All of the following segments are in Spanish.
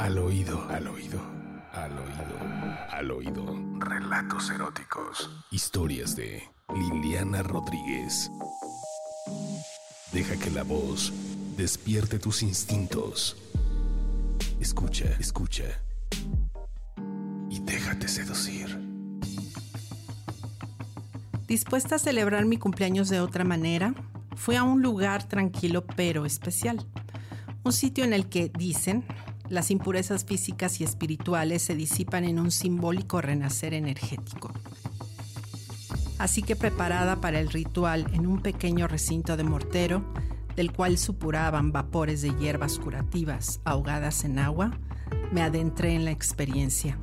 Al oído, al oído, al oído, al oído. Relatos eróticos. Historias de Liliana Rodríguez. Deja que la voz despierte tus instintos. Escucha, escucha. Y déjate seducir. Dispuesta a celebrar mi cumpleaños de otra manera, fui a un lugar tranquilo pero especial. Un sitio en el que, dicen, las impurezas físicas y espirituales se disipan en un simbólico renacer energético. Así que preparada para el ritual en un pequeño recinto de mortero, del cual supuraban vapores de hierbas curativas ahogadas en agua, me adentré en la experiencia.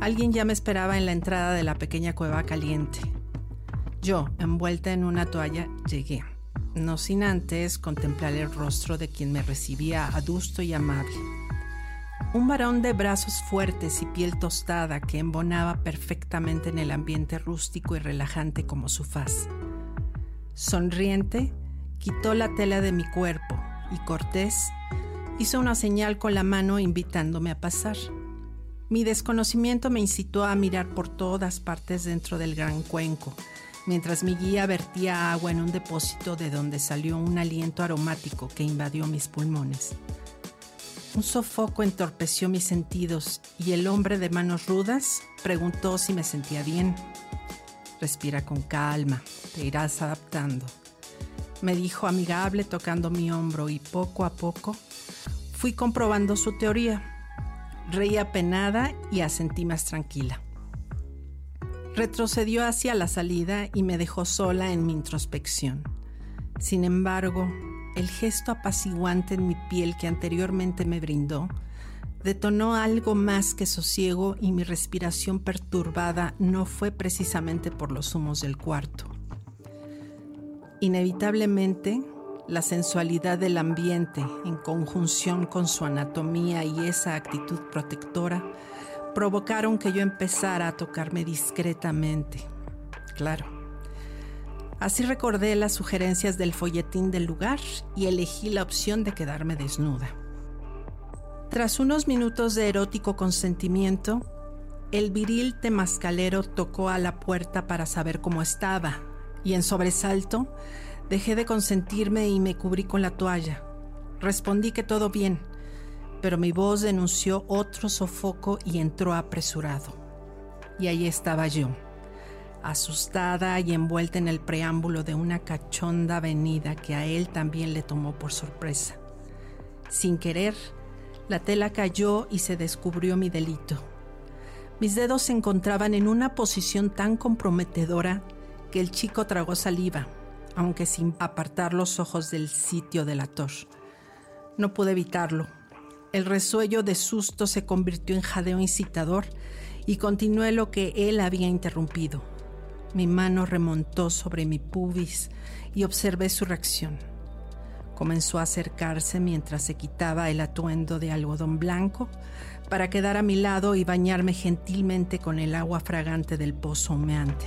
Alguien ya me esperaba en la entrada de la pequeña cueva caliente. Yo, envuelta en una toalla, llegué no sin antes contemplar el rostro de quien me recibía adusto y amable. Un varón de brazos fuertes y piel tostada que embonaba perfectamente en el ambiente rústico y relajante como su faz. Sonriente, quitó la tela de mi cuerpo y cortés hizo una señal con la mano invitándome a pasar. Mi desconocimiento me incitó a mirar por todas partes dentro del gran cuenco, mientras mi guía vertía agua en un depósito de donde salió un aliento aromático que invadió mis pulmones. Un sofoco entorpeció mis sentidos y el hombre de manos rudas preguntó si me sentía bien. Respira con calma, te irás adaptando. Me dijo amigable tocando mi hombro y poco a poco fui comprobando su teoría. Reí apenada y asentí más tranquila. Retrocedió hacia la salida y me dejó sola en mi introspección. Sin embargo, el gesto apaciguante en mi piel que anteriormente me brindó detonó algo más que sosiego y mi respiración perturbada no fue precisamente por los humos del cuarto. Inevitablemente, la sensualidad del ambiente, en conjunción con su anatomía y esa actitud protectora, provocaron que yo empezara a tocarme discretamente. Claro. Así recordé las sugerencias del folletín del lugar y elegí la opción de quedarme desnuda. Tras unos minutos de erótico consentimiento, el viril temascalero tocó a la puerta para saber cómo estaba y en sobresalto dejé de consentirme y me cubrí con la toalla. Respondí que todo bien, pero mi voz denunció otro sofoco y entró apresurado. Y ahí estaba yo, asustada y envuelta en el preámbulo de una cachonda avenida que a él también le tomó por sorpresa. Sin querer, la tela cayó y se descubrió mi delito. Mis dedos se encontraban en una posición tan comprometedora que el chico tragó saliva, aunque sin apartar los ojos del sitio del ator. No pude evitarlo el resuello de susto se convirtió en jadeo incitador y continué lo que él había interrumpido. Mi mano remontó sobre mi pubis y observé su reacción. Comenzó a acercarse mientras se quitaba el atuendo de algodón blanco para quedar a mi lado y bañarme gentilmente con el agua fragante del pozo humeante.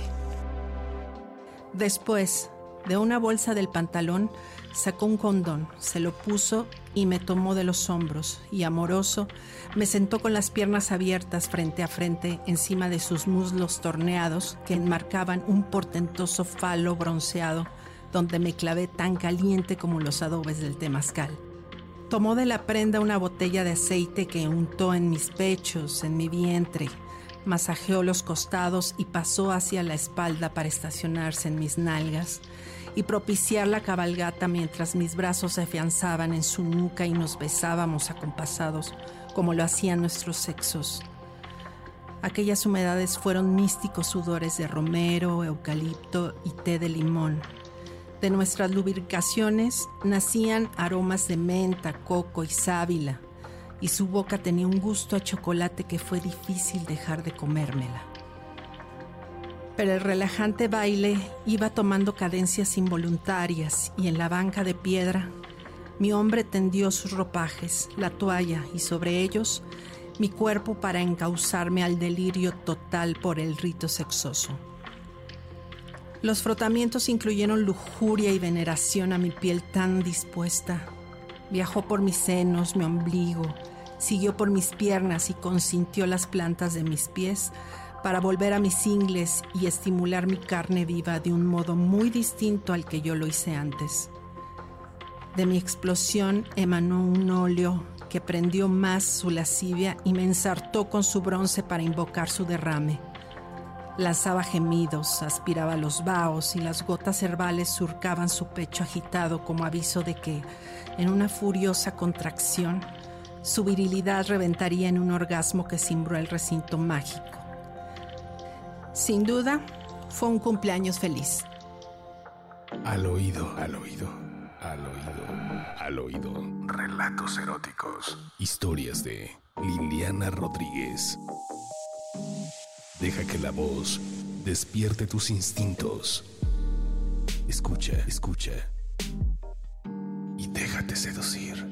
Después, de una bolsa del pantalón sacó un condón, se lo puso y me tomó de los hombros y amoroso me sentó con las piernas abiertas frente a frente encima de sus muslos torneados que enmarcaban un portentoso falo bronceado donde me clavé tan caliente como los adobes del temazcal. Tomó de la prenda una botella de aceite que untó en mis pechos, en mi vientre, masajeó los costados y pasó hacia la espalda para estacionarse en mis nalgas y propiciar la cabalgata mientras mis brazos se afianzaban en su nuca y nos besábamos acompasados como lo hacían nuestros sexos. Aquellas humedades fueron místicos sudores de romero, eucalipto y té de limón. De nuestras lubricaciones nacían aromas de menta, coco y sábila y su boca tenía un gusto a chocolate que fue difícil dejar de comérmela. Pero el relajante baile iba tomando cadencias involuntarias y en la banca de piedra mi hombre tendió sus ropajes, la toalla y sobre ellos mi cuerpo para encauzarme al delirio total por el rito sexoso. Los frotamientos incluyeron lujuria y veneración a mi piel tan dispuesta. Viajó por mis senos, mi ombligo, Siguió por mis piernas y consintió las plantas de mis pies para volver a mis ingles y estimular mi carne viva de un modo muy distinto al que yo lo hice antes. De mi explosión emanó un óleo que prendió más su lascivia y me ensartó con su bronce para invocar su derrame. Lanzaba gemidos, aspiraba los vaos y las gotas herbales surcaban su pecho agitado como aviso de que, en una furiosa contracción, su virilidad reventaría en un orgasmo que cimbró el recinto mágico. Sin duda, fue un cumpleaños feliz. Al oído, al oído, al oído, al oído. Relatos eróticos. Historias de Liliana Rodríguez. Deja que la voz despierte tus instintos. Escucha, escucha. Y déjate seducir.